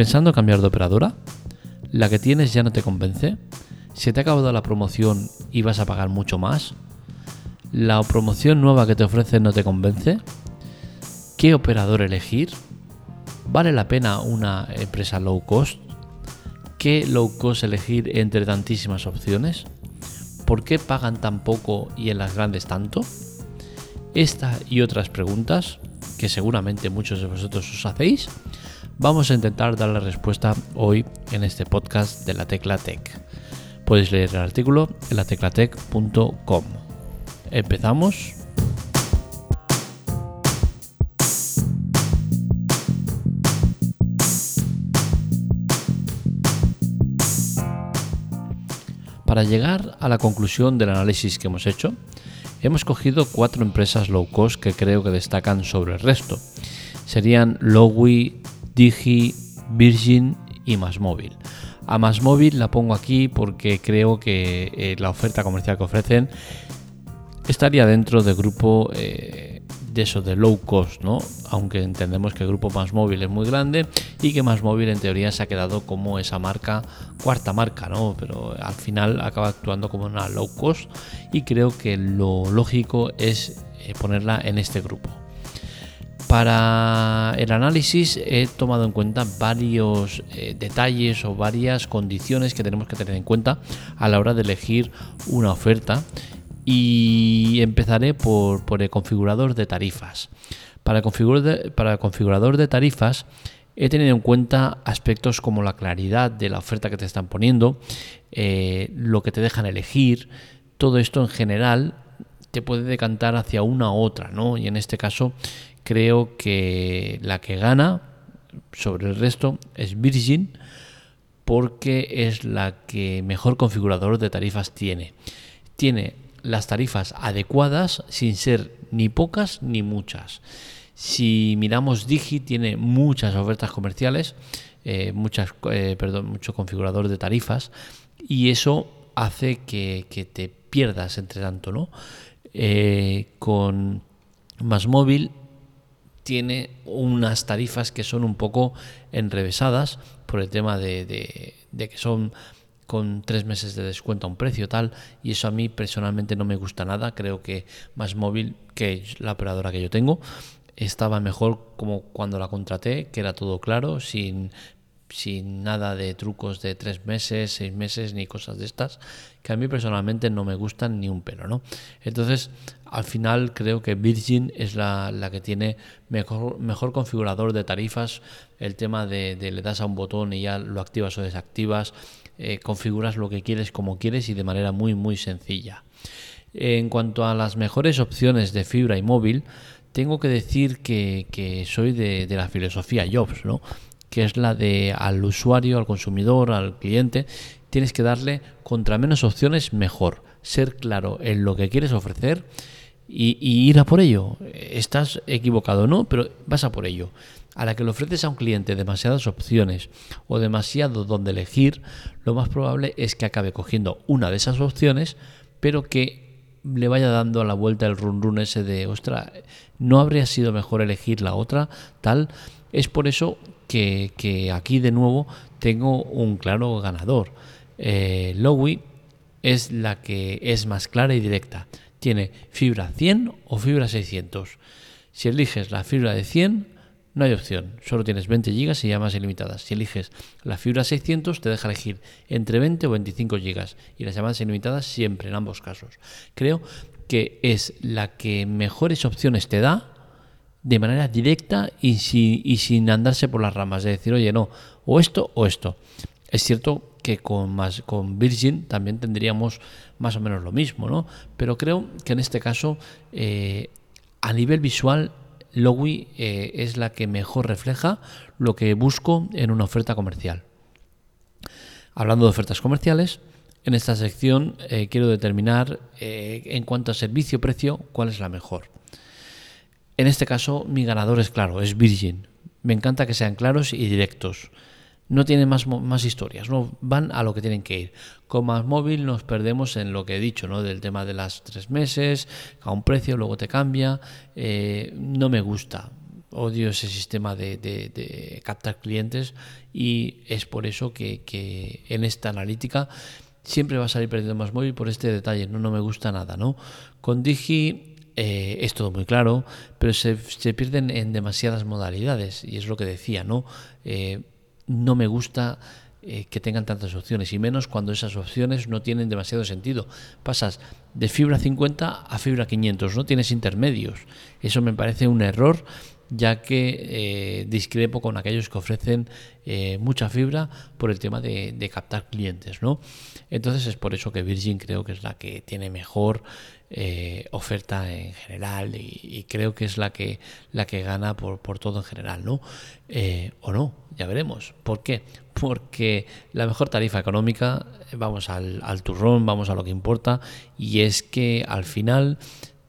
¿Pensando cambiar de operadora? ¿La que tienes ya no te convence? ¿Se te ha acabado la promoción y vas a pagar mucho más? ¿La promoción nueva que te ofrecen no te convence? ¿Qué operador elegir? ¿Vale la pena una empresa low cost? ¿Qué low cost elegir entre tantísimas opciones? ¿Por qué pagan tan poco y en las grandes tanto? Esta y otras preguntas, que seguramente muchos de vosotros os hacéis, vamos a intentar dar la respuesta hoy en este podcast de la Tecla Tech. Podéis leer el artículo en lateclatech.com. Empezamos. Para llegar a la conclusión del análisis que hemos hecho, hemos cogido cuatro empresas low cost que creo que destacan sobre el resto. Serían Lowy, Digi, Virgin y Masmóvil. A Masmóvil la pongo aquí porque creo que eh, la oferta comercial que ofrecen estaría dentro del grupo eh, de eso, de low cost, ¿no? Aunque entendemos que el grupo Más Móvil es muy grande y que Más Móvil en teoría se ha quedado como esa marca, cuarta marca, ¿no? Pero al final acaba actuando como una low cost y creo que lo lógico es eh, ponerla en este grupo. Para el análisis he tomado en cuenta varios eh, detalles o varias condiciones que tenemos que tener en cuenta a la hora de elegir una oferta y empezaré por, el configurador de tarifas. Para el, configurador de, tarifas he tenido en cuenta aspectos como la claridad de la oferta que te están poniendo, eh, lo que te dejan elegir, todo esto en general te puede decantar hacia una u otra, ¿no? Y en este caso creo que la que gana sobre el resto es Virgin porque es la que mejor configurador de tarifas tiene. Tiene las tarifas adecuadas sin ser ni pocas ni muchas. Si miramos Digi, tiene muchas ofertas comerciales, eh, muchas, eh, perdón, mucho configurador de tarifas y eso hace que, te pierdas entre tanto, ¿no? Eh, con Más Móvil tiene unas tarifas que son un poco enrevesadas por el tema de que son con tres meses de descuento a un precio tal y eso a mí personalmente no me gusta nada creo que más móvil que la operadora que yo tengo estaba mejor como cuando la contraté que era todo claro sin sin nada de trucos de tres meses, seis meses, ni cosas de estas, que a mí personalmente no me gustan ni un pelo, ¿no? Entonces, al final creo que Virgin es la, que tiene mejor, mejor configurador de tarifas, el tema de, de, le das a un botón y ya lo activas o desactivas, eh, configuras lo que quieres como quieres y de manera muy muy sencilla. En cuanto a las mejores opciones de fibra y móvil, tengo que decir que, soy de, la filosofía Jobs, ¿no? Que es la de al usuario, al consumidor, al cliente, tienes que darle contra menos opciones mejor, ser claro en lo que quieres ofrecer y, ir a por ello. Estás equivocado, ¿no? Pero vas a por ello a la que le ofreces a un cliente demasiadas opciones o demasiado donde elegir, lo más probable es que acabe cogiendo una de esas opciones, pero que le vaya dando a la vuelta el run run ese de, ostra, ¿no habría sido mejor elegir la otra? Tal. Es por eso que, aquí de nuevo tengo un claro ganador. Eh, Lowy es la que es más clara y directa. Tiene fibra 100 o fibra 600. Si eliges la fibra de 100, no hay opción, solo tienes 20 GB y llamadas ilimitadas. Si eliges la fibra 600 te deja elegir entre 20 o 25 GB y las llamadas ilimitadas siempre en ambos casos. Creo que es la que mejores opciones te da de manera directa y, sin andarse por las ramas, de decir, oye, no, o esto o esto. Es cierto que con, más, con Virgin también tendríamos más o menos lo mismo, ¿no? Pero creo que en este caso, eh, a nivel visual, Lowy eh, es la que mejor refleja lo que busco en una oferta comercial. Hablando de ofertas comerciales, en esta sección eh, quiero determinar eh, en cuanto a servicio-precio cuál es la mejor. En este caso, mi ganador es claro, es Virgin. Me encanta que sean claros y directos no tienen más, más historias, no van a lo que tienen que ir. Con más móvil nos perdemos en lo que he dicho, ¿no? Del tema de las tres meses, a un precio, luego te cambia. Eh, no me gusta. odio ese sistema de, captar clientes y es por eso que, en esta analítica siempre va a salir perdiendo más móvil por este detalle, no, no me gusta nada, ¿no? Con Digi eh, es todo muy claro, pero se, pierden en demasiadas modalidades y es lo que decía, ¿no? Eh, no me gusta eh, que tengan tantas opciones y menos cuando esas opciones no tienen demasiado sentido. Pasas de fibra 50 a fibra 500, no tienes intermedios. Eso me parece un error ya que discrepo con aquellos que ofrecen mucha fibra por el tema de, captar clientes, ¿no? Entonces es por eso que Virgin creo que es la que tiene mejor eh, oferta en general y, creo que es la que la que gana por, por todo en general, ¿no? Eh, o no, ya veremos. ¿Por qué? Porque la mejor tarifa económica, vamos al turrón, vamos a lo que importa, y es que al final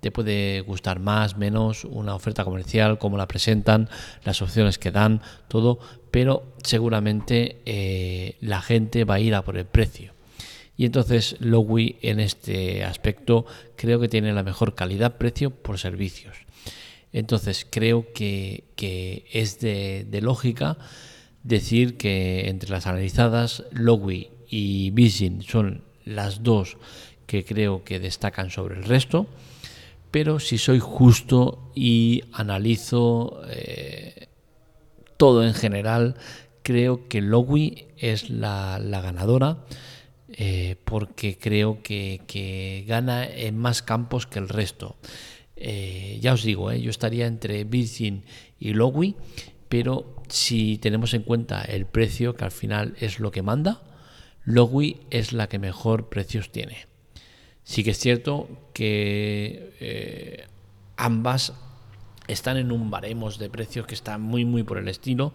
te puede gustar más, menos una oferta comercial, cómo la presentan, las opciones que dan, todo, pero seguramente eh, la gente va a ir a por el precio. Y entonces Lowy en este aspecto creo que tiene la mejor calidad-precio por servicios. Entonces creo que, es de, lógica decir que entre las analizadas Lowy y Vision son las dos que creo que destacan sobre el resto. Pero si soy justo y analizo eh, todo en general, creo que Lowy es la ganadora eh, porque creo que, gana en más campos que el resto. Eh, ya os digo, yo estaría entre Virgin y Lowy, pero si tenemos en cuenta el precio, que al final es lo que manda, Lowy es la que mejor precios tiene. Sí que es cierto que ambas están en un baremos de precios que está muy muy por el estilo,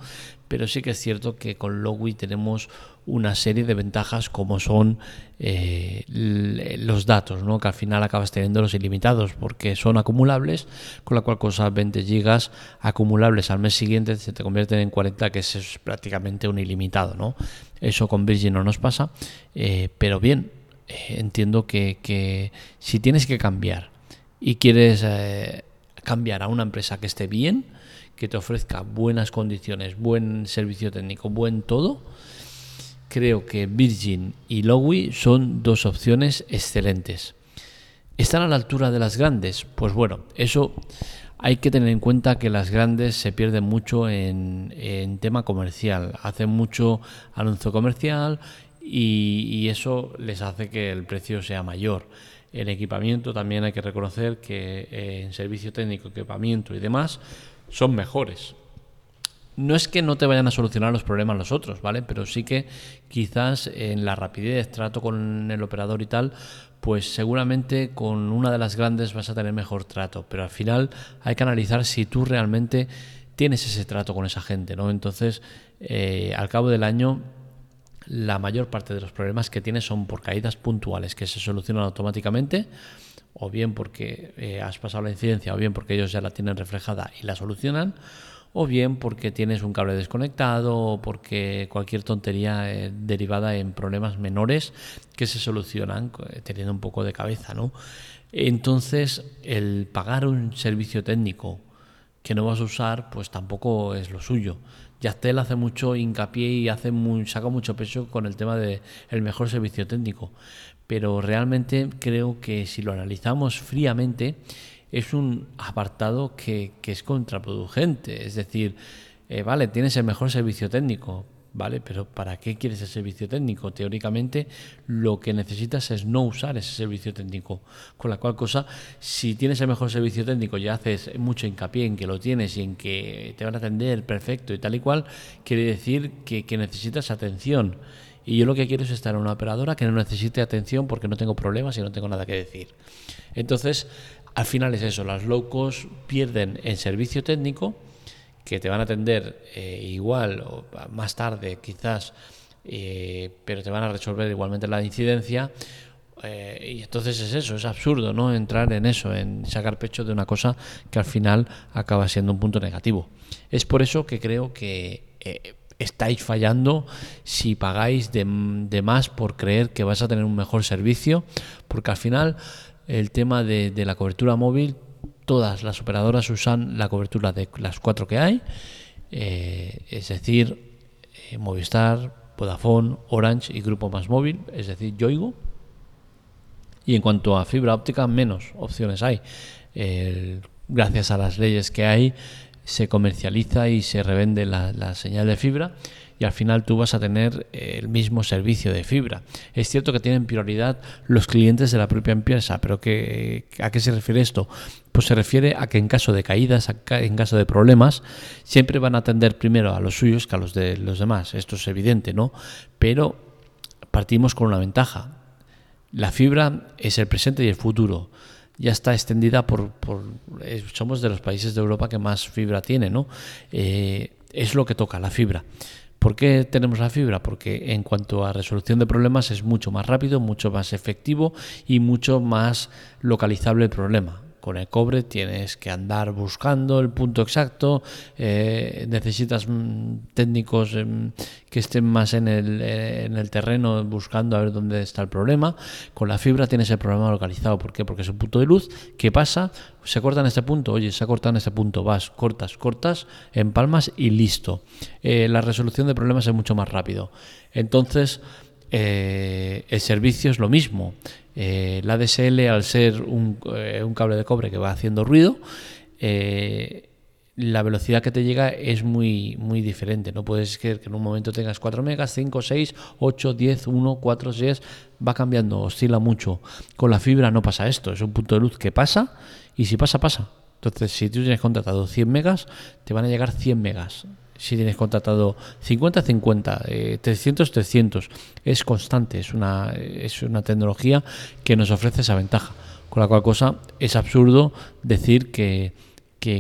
pero sí que es cierto que con Lowy tenemos una serie de ventajas como son eh, los datos, ¿no? que al final acabas teniendo los ilimitados porque son acumulables, con la cual cosa 20 gigas acumulables al mes siguiente se te convierten en 40, que es prácticamente un ilimitado. ¿no? Eso con Virgin no nos pasa, eh, pero bien, eh, entiendo que, que, si tienes que cambiar y quieres cambiar a una empresa que esté bien, que te ofrezca buenas condiciones, buen servicio técnico, buen todo, creo que Virgin y Lowy son dos opciones excelentes. ¿Están a la altura de las grandes? Pues bueno, eso hay que tener en cuenta que las grandes se pierden mucho en, tema comercial, hacen mucho anuncio comercial y, y, eso les hace que el precio sea mayor. El equipamiento también hay que reconocer que eh, en servicio técnico, equipamiento y demás son mejores. No es que no te vayan a solucionar los problemas los otros, ¿vale? Pero sí que quizás en la rapidez, trato con el operador y tal, pues seguramente con una de las grandes vas a tener mejor trato. Pero al final hay que analizar si tú realmente tienes ese trato con esa gente, ¿no? Entonces, eh, al cabo del año la mayor parte de los problemas que tienes son por caídas puntuales que se solucionan automáticamente, o bien porque eh, has pasado la incidencia, o bien porque ellos ya la tienen reflejada y la solucionan, o bien porque tienes un cable desconectado, o porque cualquier tontería eh, derivada en problemas menores que se solucionan eh, teniendo un poco de cabeza, ¿no? Entonces, el pagar un servicio técnico que no vas a usar, pues tampoco es lo suyo. Yastel hace mucho hincapié y hace muy, saca mucho peso con el tema del el mejor servicio técnico. Pero realmente creo que si lo analizamos fríamente, es un apartado que, es contraproducente. Es decir, eh, vale, tienes el mejor servicio técnico, ¿vale? Pero ¿para qué quieres el servicio técnico? Teóricamente lo que necesitas es no usar ese servicio técnico. Con la cual cosa, si tienes el mejor servicio técnico y haces mucho hincapié en que lo tienes y en que te van a atender perfecto y tal y cual, quiere decir que, necesitas atención. Y yo lo que quiero es estar en una operadora que no necesite atención porque no tengo problemas y no tengo nada que decir. Entonces, al final es eso, las low cost pierden en servicio técnico que te van a atender eh, igual o más tarde quizás, eh, pero te van a resolver igualmente la incidencia. Eh, y entonces es eso, es absurdo no entrar en eso, en sacar pecho de una cosa que al final acaba siendo un punto negativo. Es por eso que creo que estáis fallando si pagáis de, más por creer que vas a tener un mejor servicio, porque al final el tema de, de la cobertura móvil todas las operadoras usan la cobertura de las cuatro que hay, eh, es decir, eh, Movistar, Vodafone, Orange y Grupo Más Móvil, es decir, Yoigo. Y en cuanto a fibra óptica, menos opciones hay. gracias a las leyes que hay, se comercializa y se revende la señal de fibra y al final tú vas a tener eh, el mismo servicio de fibra. Es cierto que tienen prioridad los clientes de la propia empresa, pero ¿qué, ¿a qué se refiere esto? Pues se refiere a que en caso de caídas, en caso de problemas, siempre van a atender primero a los suyos que a los de los demás. Esto es evidente, ¿no? Pero partimos con una ventaja. La fibra es el presente y el futuro ya está extendida por, por eh, somos de los países de Europa que más fibra tiene, ¿no? Eh, es lo que toca, la fibra. ¿Por qué tenemos la fibra? Porque en cuanto a resolución de problemas es mucho más rápido, mucho más efectivo y mucho más localizable el problema. Con el cobre tienes que andar buscando el punto exacto, eh, necesitas mm, técnicos em, que estén más en el, eh, en el terreno buscando a ver dónde está el problema. Con la fibra tienes el problema localizado. ¿Por qué? Porque es un punto de luz. ¿Qué pasa? Se corta en este punto. Oye, se ha cortado en este punto. Vas, cortas, cortas, empalmas y listo. Eh, la resolución de problemas es mucho más rápido. Entonces, el servicio es lo mismo. Eh, la DSL, al ser eh, un, cable de cobre que va haciendo ruido, eh, la velocidad que te llega es muy, muy diferente. No puedes ser que en un momento tengas 4 megas, 5, 6, 8, 10, 1, 4, 6, va cambiando, oscila mucho. Con la fibra no pasa esto, es un punto de luz que pasa y si pasa, pasa. Entonces, si tú tienes contratado 100 megas, te van a llegar 100 megas si tienes contratado 50, 50, 300, 300. Es constante, es una, es una tecnología que nos ofrece esa ventaja. Con la cual cosa es absurdo decir que,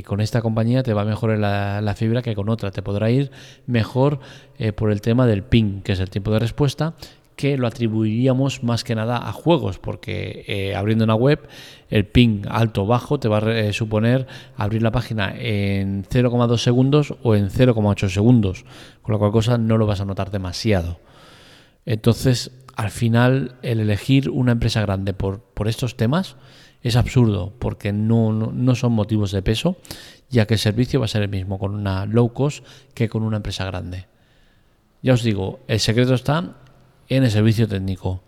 con esta compañía te va mejor la, la, fibra que con otra. Te podrá ir mejor eh, por el tema del ping, que es el tiempo de respuesta, que lo atribuiríamos más que nada a juegos, porque eh, abriendo una web, el ping alto o bajo te va a eh, suponer abrir la página en 0,2 segundos o en 0,8 segundos, con la cual cosa no lo vas a notar demasiado. Entonces, al final, el elegir una empresa grande por, por estos temas es absurdo, porque no, no son motivos de peso, ya que el servicio va a ser el mismo con una low cost que con una empresa grande. Ya os digo, el secreto está en el servicio técnico.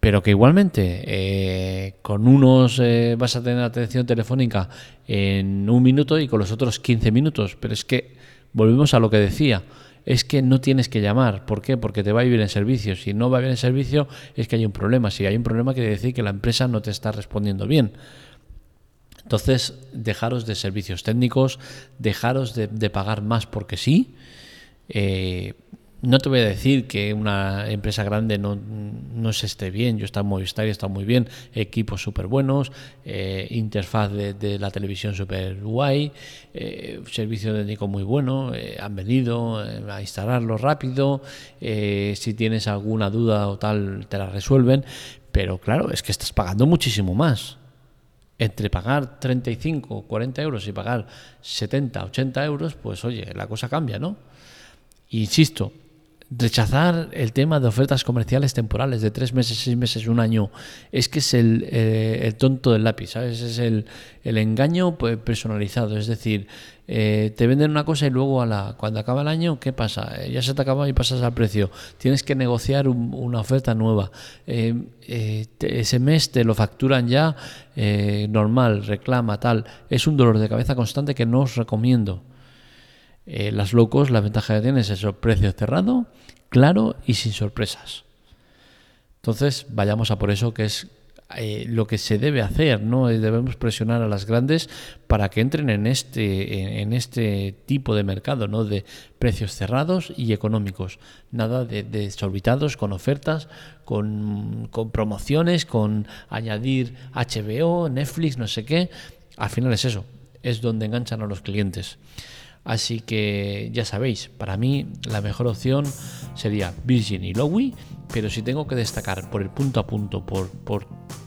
Pero que igualmente eh, con unos eh, vas a tener atención telefónica en un minuto y con los otros 15 minutos. Pero es que volvemos a lo que decía. Es que no tienes que llamar. ¿Por qué? Porque te va a ir bien el servicio. Si no va bien el servicio, es que hay un problema. Si hay un problema, quiere decir que la empresa no te está respondiendo bien. Entonces, dejaros de servicios técnicos, dejaros de, pagar más porque sí. Eh, no te voy a decir que una empresa grande no, no se esté bien. Yo está en Movistar muy bien. Equipos súper buenos, eh, interfaz de, la televisión súper guay, eh, servicio técnico muy bueno. Eh, han venido a instalarlo rápido. si tienes alguna duda o tal, te la resuelven. Pero claro, es que estás pagando muchísimo más. Entre pagar 35, 40 euros y pagar 70, 80 euros, pues oye, la cosa cambia, ¿no? Insisto, Rechazar el tema de ofertas comerciales temporales de tres meses, seis meses, un año, es que es el, eh, tonto del lápiz, ¿sabes? Es el, engaño pues, personalizado. Es decir, eh, te venden una cosa y luego a la, cuando acaba el año, ¿qué pasa? Eh, ya se te acaba y pasas al precio. Tienes que negociar una oferta nueva. ese mes te lo facturan ya normal, reclama, tal. Es un dolor de cabeza constante que no os recomiendo. Eh, las locos, la ventaja que tienen es eso, precio cerrado, claro y sin sorpresas. Entonces, vayamos a por eso que es eh, lo que se debe hacer, ¿no? Debemos presionar a las grandes para que entren en este, en, este tipo de mercado, ¿no? De precios cerrados y económicos. Nada de, desorbitados con ofertas, con, con promociones, con añadir HBO, Netflix, no sé qué. Al final es eso, es donde enganchan a los clientes. Así que ya sabéis, para mí la mejor opción sería Virgin y Lowy, pero si tengo que destacar por el punto a punto, por,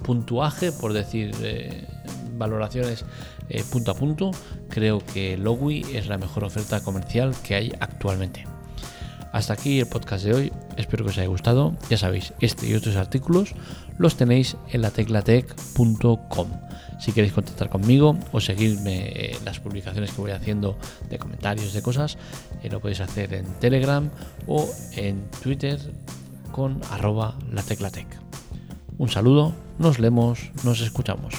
puntuaje, por decir eh, valoraciones eh, punto a punto, creo que Lowy es la mejor oferta comercial que hay actualmente. Hasta aquí el podcast de hoy, espero que os haya gustado. Ya sabéis, este y otros artículos los tenéis en la teclatec.com. Si queréis contactar conmigo o seguirme en las publicaciones que voy haciendo de comentarios, de cosas, eh, lo podéis hacer en Telegram o en Twitter con arroba la teclatec. Un saludo, nos leemos, nos escuchamos.